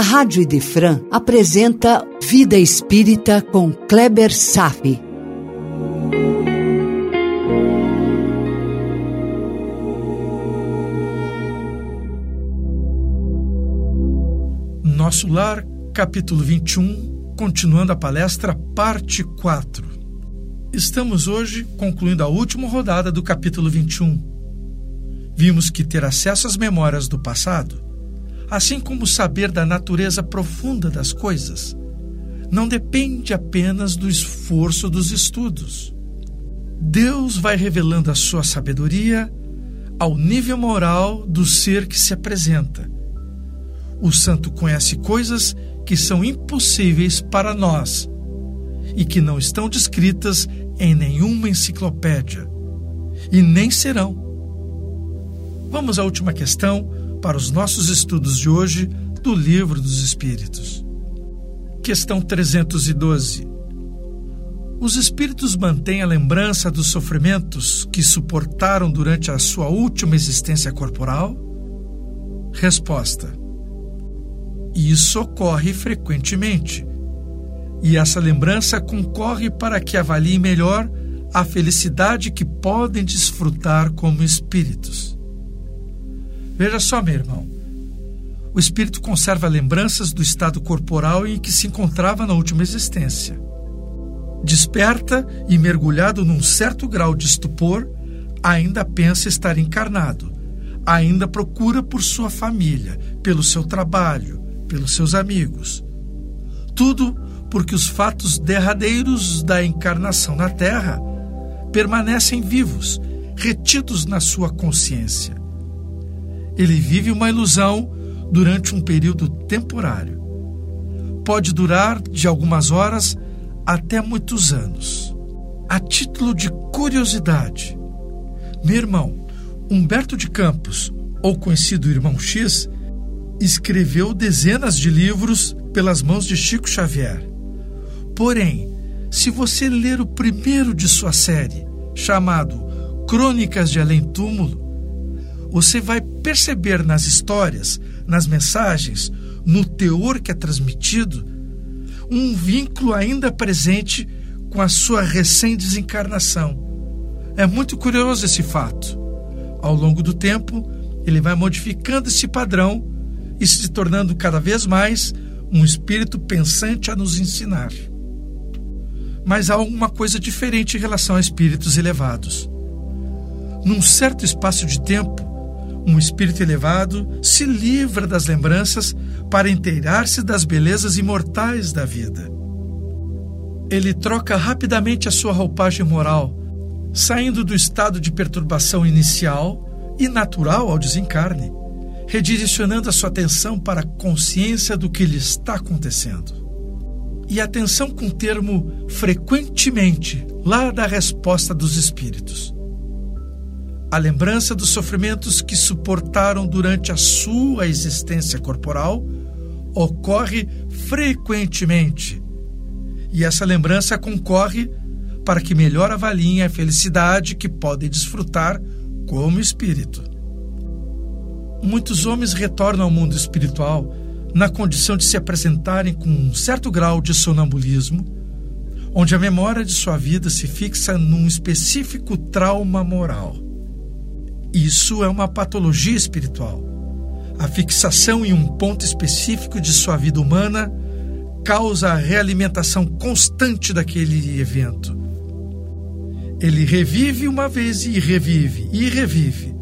a Rádio Idefran apresenta Vida Espírita com Kleber Safi. Nosso Lar, capítulo 21, continuando a palestra, parte 4. Estamos hoje concluindo a última rodada do capítulo 21. Vimos que ter acesso às memórias do passado, assim como saber da natureza profunda das coisas, não depende apenas do esforço dos estudos. Deus vai revelando a sua sabedoria ao nível moral do ser que se apresenta o santo conhece coisas que são impossíveis para nós e que não estão descritas em nenhuma enciclopédia e nem serão. Vamos à última questão para os nossos estudos de hoje do Livro dos Espíritos. Questão 312. Os espíritos mantêm a lembrança dos sofrimentos que suportaram durante a sua última existência corporal? Resposta: isso ocorre frequentemente. E essa lembrança concorre para que avaliem melhor a felicidade que podem desfrutar como espíritos. Veja só, meu irmão. O espírito conserva lembranças do estado corporal em que se encontrava na última existência. Desperta e, mergulhado num certo grau de estupor, ainda pensa estar encarnado, ainda procura por sua família, pelo seu trabalho, pelos seus amigos. Tudo porque os fatos derradeiros da encarnação na Terra permanecem vivos, retidos na sua consciência. Ele vive uma ilusão durante um período temporário. Pode durar de algumas horas até muitos anos. A título de curiosidade, meu irmão Humberto de Campos, ou conhecido Irmão X, escreveu dezenas de livros pelas mãos de Chico Xavier. Porém, se você ler o primeiro de sua série, chamado Crônicas de Além Túmulo, você vai perceber nas histórias, nas mensagens, no teor que é transmitido, um vínculo ainda presente com a sua recém-desencarnação. É muito curioso esse fato. Ao longo do tempo, ele vai modificando esse padrão e se tornando cada vez mais um espírito pensante a nos ensinar. Mas há alguma coisa diferente em relação a espíritos elevados. Num certo espaço de tempo, um espírito elevado se livra das lembranças para inteirar-se das belezas imortais da vida. Ele troca rapidamente a sua roupagem moral, saindo do estado de perturbação inicial e natural ao desencarne redirecionando a sua atenção para a consciência do que lhe está acontecendo. E atenção com o termo frequentemente, lá da resposta dos espíritos. A lembrança dos sofrimentos que suportaram durante a sua existência corporal ocorre frequentemente. E essa lembrança concorre para que melhor avaliem a felicidade que podem desfrutar como espírito muitos homens retornam ao mundo espiritual na condição de se apresentarem com um certo grau de sonambulismo, onde a memória de sua vida se fixa num específico trauma moral. Isso é uma patologia espiritual. A fixação em um ponto específico de sua vida humana causa a realimentação constante daquele evento. Ele revive uma vez e revive e revive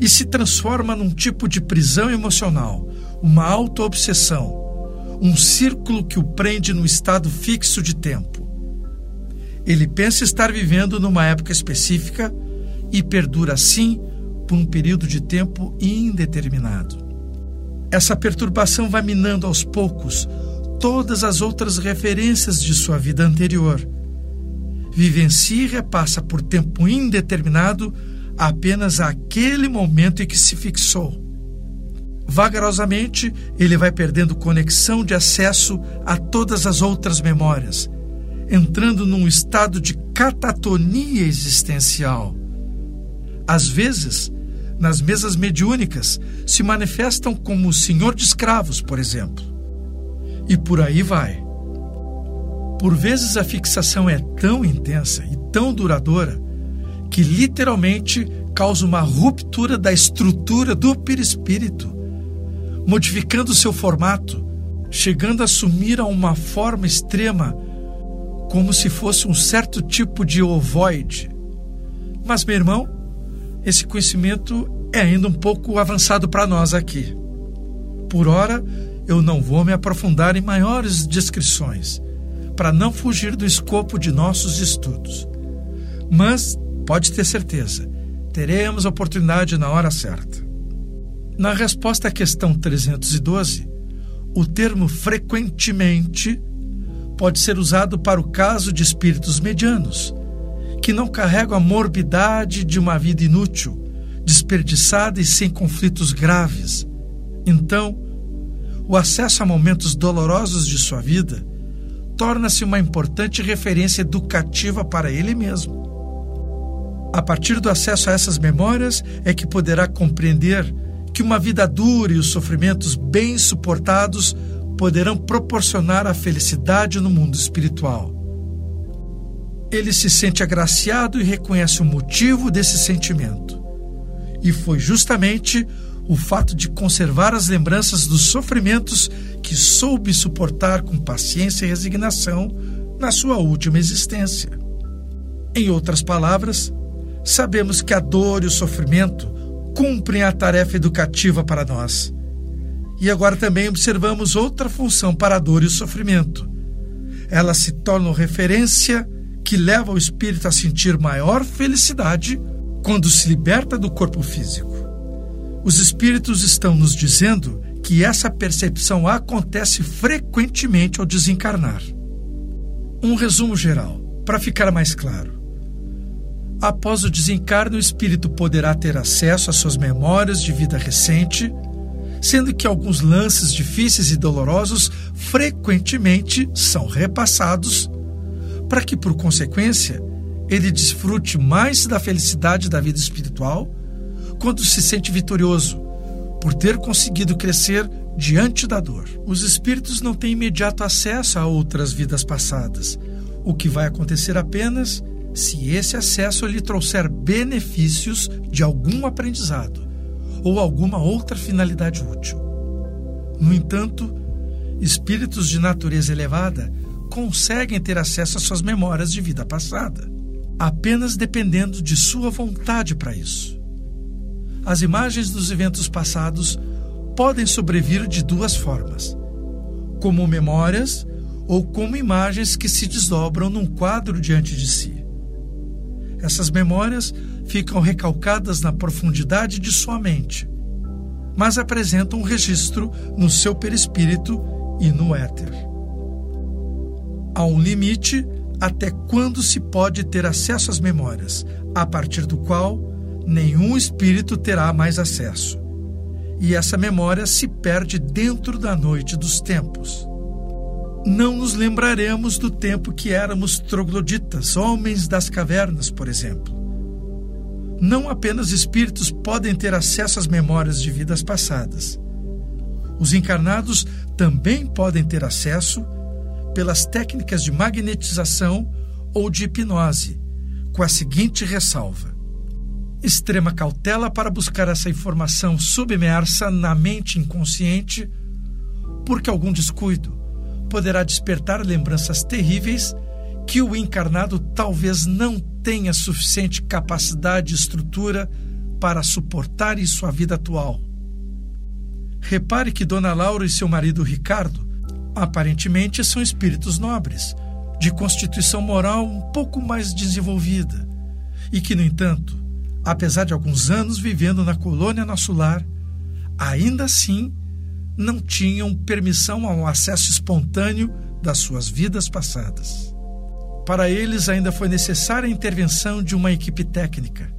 e se transforma num tipo de prisão emocional, uma auto-obsessão, um círculo que o prende no estado fixo de tempo. Ele pensa estar vivendo numa época específica e perdura assim por um período de tempo indeterminado. Essa perturbação vai minando aos poucos todas as outras referências de sua vida anterior. Vivencia e repassa por tempo indeterminado apenas aquele momento em que se fixou. Vagarosamente, ele vai perdendo conexão de acesso a todas as outras memórias, entrando num estado de catatonia existencial. Às vezes, nas mesas mediúnicas, se manifestam como o senhor de escravos, por exemplo, e por aí vai. Por vezes a fixação é tão intensa e tão duradoura que literalmente causa uma ruptura da estrutura do perispírito, modificando seu formato, chegando a assumir a uma forma extrema, como se fosse um certo tipo de ovoide. Mas, meu irmão, esse conhecimento é ainda um pouco avançado para nós aqui. Por ora, eu não vou me aprofundar em maiores descrições para não fugir do escopo de nossos estudos. Mas pode ter certeza, teremos oportunidade na hora certa. Na resposta à questão 312, o termo frequentemente pode ser usado para o caso de espíritos medianos, que não carregam a morbidade de uma vida inútil, desperdiçada e sem conflitos graves. Então, o acesso a momentos dolorosos de sua vida torna-se uma importante referência educativa para ele mesmo. A partir do acesso a essas memórias é que poderá compreender que uma vida dura e os sofrimentos bem suportados poderão proporcionar a felicidade no mundo espiritual. Ele se sente agraciado e reconhece o motivo desse sentimento. E foi justamente o fato de conservar as lembranças dos sofrimentos que soube suportar com paciência e resignação na sua última existência. Em outras palavras, sabemos que a dor e o sofrimento cumprem a tarefa educativa para nós. E agora também observamos outra função para a dor e o sofrimento. Elas se tornam referência que leva o espírito a sentir maior felicidade quando se liberta do corpo físico. Os espíritos estão nos dizendo que essa percepção acontece frequentemente ao desencarnar. Um resumo geral, para ficar mais claro. Após o desencarne, o espírito poderá ter acesso às suas memórias de vida recente, sendo que alguns lances difíceis e dolorosos frequentemente são repassados, para que, por consequência, ele desfrute mais da felicidade da vida espiritual quando se sente vitorioso, por ter conseguido crescer diante da dor. Os espíritos não têm imediato acesso a outras vidas passadas, o que vai acontecer apenas se esse acesso lhe trouxer benefícios de algum aprendizado ou alguma outra finalidade útil. No entanto, espíritos de natureza elevada conseguem ter acesso às suas memórias de vida passada, apenas dependendo de sua vontade para isso as imagens dos eventos passados podem sobrevir de duas formas: como memórias ou como imagens que se desdobram num quadro diante de si. Essas memórias ficam recalcadas na profundidade de sua mente, mas apresentam um registro no seu perispírito e no éter. Há um limite até quando se pode ter acesso às memórias, a partir do qual nenhum espírito terá mais acesso. E essa memória se perde dentro da noite dos tempos. Não nos lembraremos do tempo que éramos trogloditas, homens das cavernas, por exemplo. Não apenas espíritos podem ter acesso às memórias de vidas passadas. Os encarnados também podem ter acesso pelas técnicas de magnetização ou de hipnose, com a seguinte ressalva: extrema cautela para buscar essa informação submersa na mente inconsciente, porque algum descuido poderá despertar lembranças terríveis que o encarnado talvez não tenha suficiente capacidade e estrutura para suportar em sua vida atual. Repare que Dona Laura e seu marido Ricardo aparentemente são espíritos nobres, de constituição moral um pouco mais desenvolvida, e que, no entanto, apesar de alguns anos vivendo na colônia nosso lar, ainda assim não tinham permissão ao acesso espontâneo das suas vidas passadas. Para eles ainda foi necessária a intervenção de uma equipe técnica.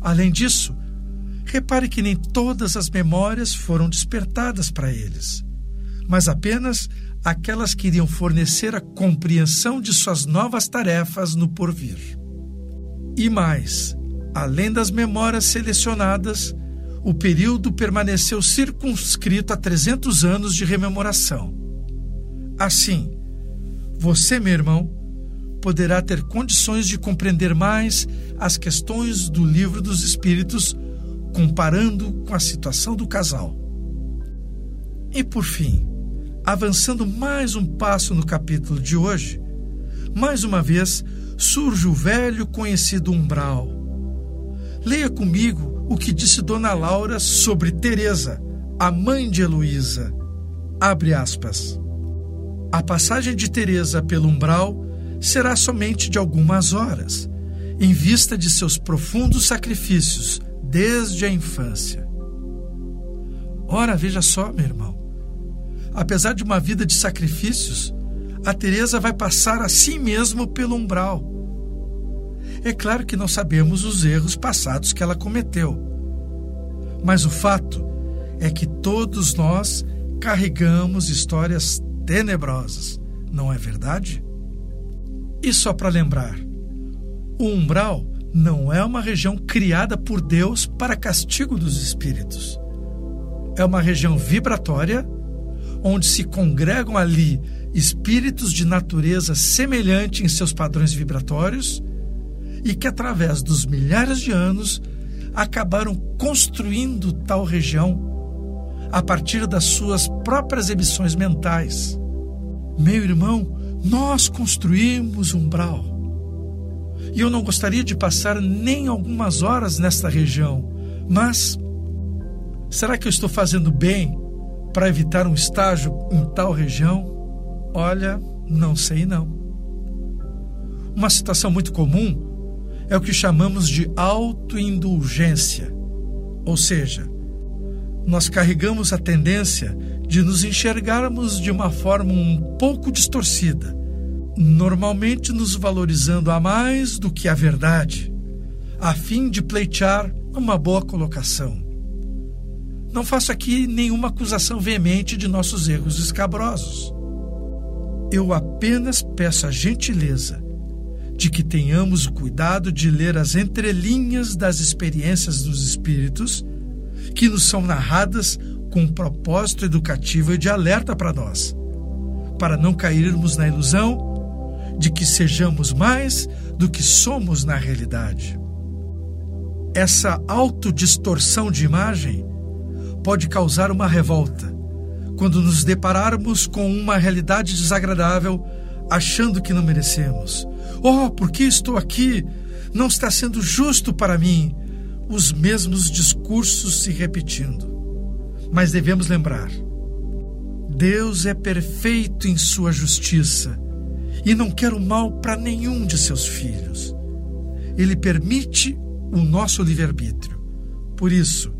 Além disso, repare que nem todas as memórias foram despertadas para eles, mas apenas aquelas que iriam fornecer a compreensão de suas novas tarefas no porvir. E mais, Além das memórias selecionadas, o período permaneceu circunscrito a 300 anos de rememoração. Assim, você, meu irmão, poderá ter condições de compreender mais as questões do livro dos Espíritos, comparando com a situação do casal. E por fim, avançando mais um passo no capítulo de hoje, mais uma vez surge o velho conhecido umbral. Leia comigo o que disse Dona Laura sobre Teresa, a mãe de Heloísa. Abre aspas. A passagem de Teresa pelo umbral será somente de algumas horas, em vista de seus profundos sacrifícios desde a infância. Ora, veja só, meu irmão. Apesar de uma vida de sacrifícios, a Teresa vai passar a si mesmo pelo umbral. É claro que não sabemos os erros passados que ela cometeu. Mas o fato é que todos nós carregamos histórias tenebrosas, não é verdade? E só para lembrar, o umbral não é uma região criada por Deus para castigo dos espíritos. É uma região vibratória onde se congregam ali espíritos de natureza semelhante em seus padrões vibratórios e que, através dos milhares de anos, acabaram construindo tal região a partir das suas próprias emissões mentais. Meu irmão, nós construímos umbral. E eu não gostaria de passar nem algumas horas nesta região, mas será que eu estou fazendo bem para evitar um estágio em tal região? Olha, não sei não. Uma situação muito comum é o que chamamos de autoindulgência, ou seja, nós carregamos a tendência de nos enxergarmos de uma forma um pouco distorcida, normalmente nos valorizando a mais do que a verdade, a fim de pleitear uma boa colocação. Não faço aqui nenhuma acusação veemente de nossos erros escabrosos. Eu apenas peço a gentileza de que tenhamos o cuidado de ler as entrelinhas das experiências dos espíritos que nos são narradas com um propósito educativo e de alerta para nós, para não cairmos na ilusão de que sejamos mais do que somos na realidade. Essa autodistorção de imagem pode causar uma revolta quando nos depararmos com uma realidade desagradável, achando que não merecemos. Oh, por que estou aqui? Não está sendo justo para mim. Os mesmos discursos se repetindo. Mas devemos lembrar: Deus é perfeito em sua justiça e não quer o mal para nenhum de seus filhos. Ele permite o nosso livre-arbítrio. Por isso,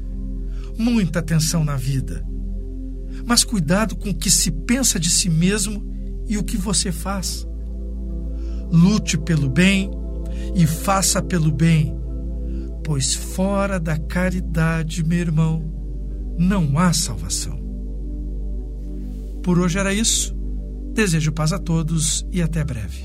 muita atenção na vida. Mas cuidado com o que se pensa de si mesmo e o que você faz. Lute pelo bem e faça pelo bem, pois fora da caridade, meu irmão, não há salvação. Por hoje era isso. Desejo paz a todos e até breve.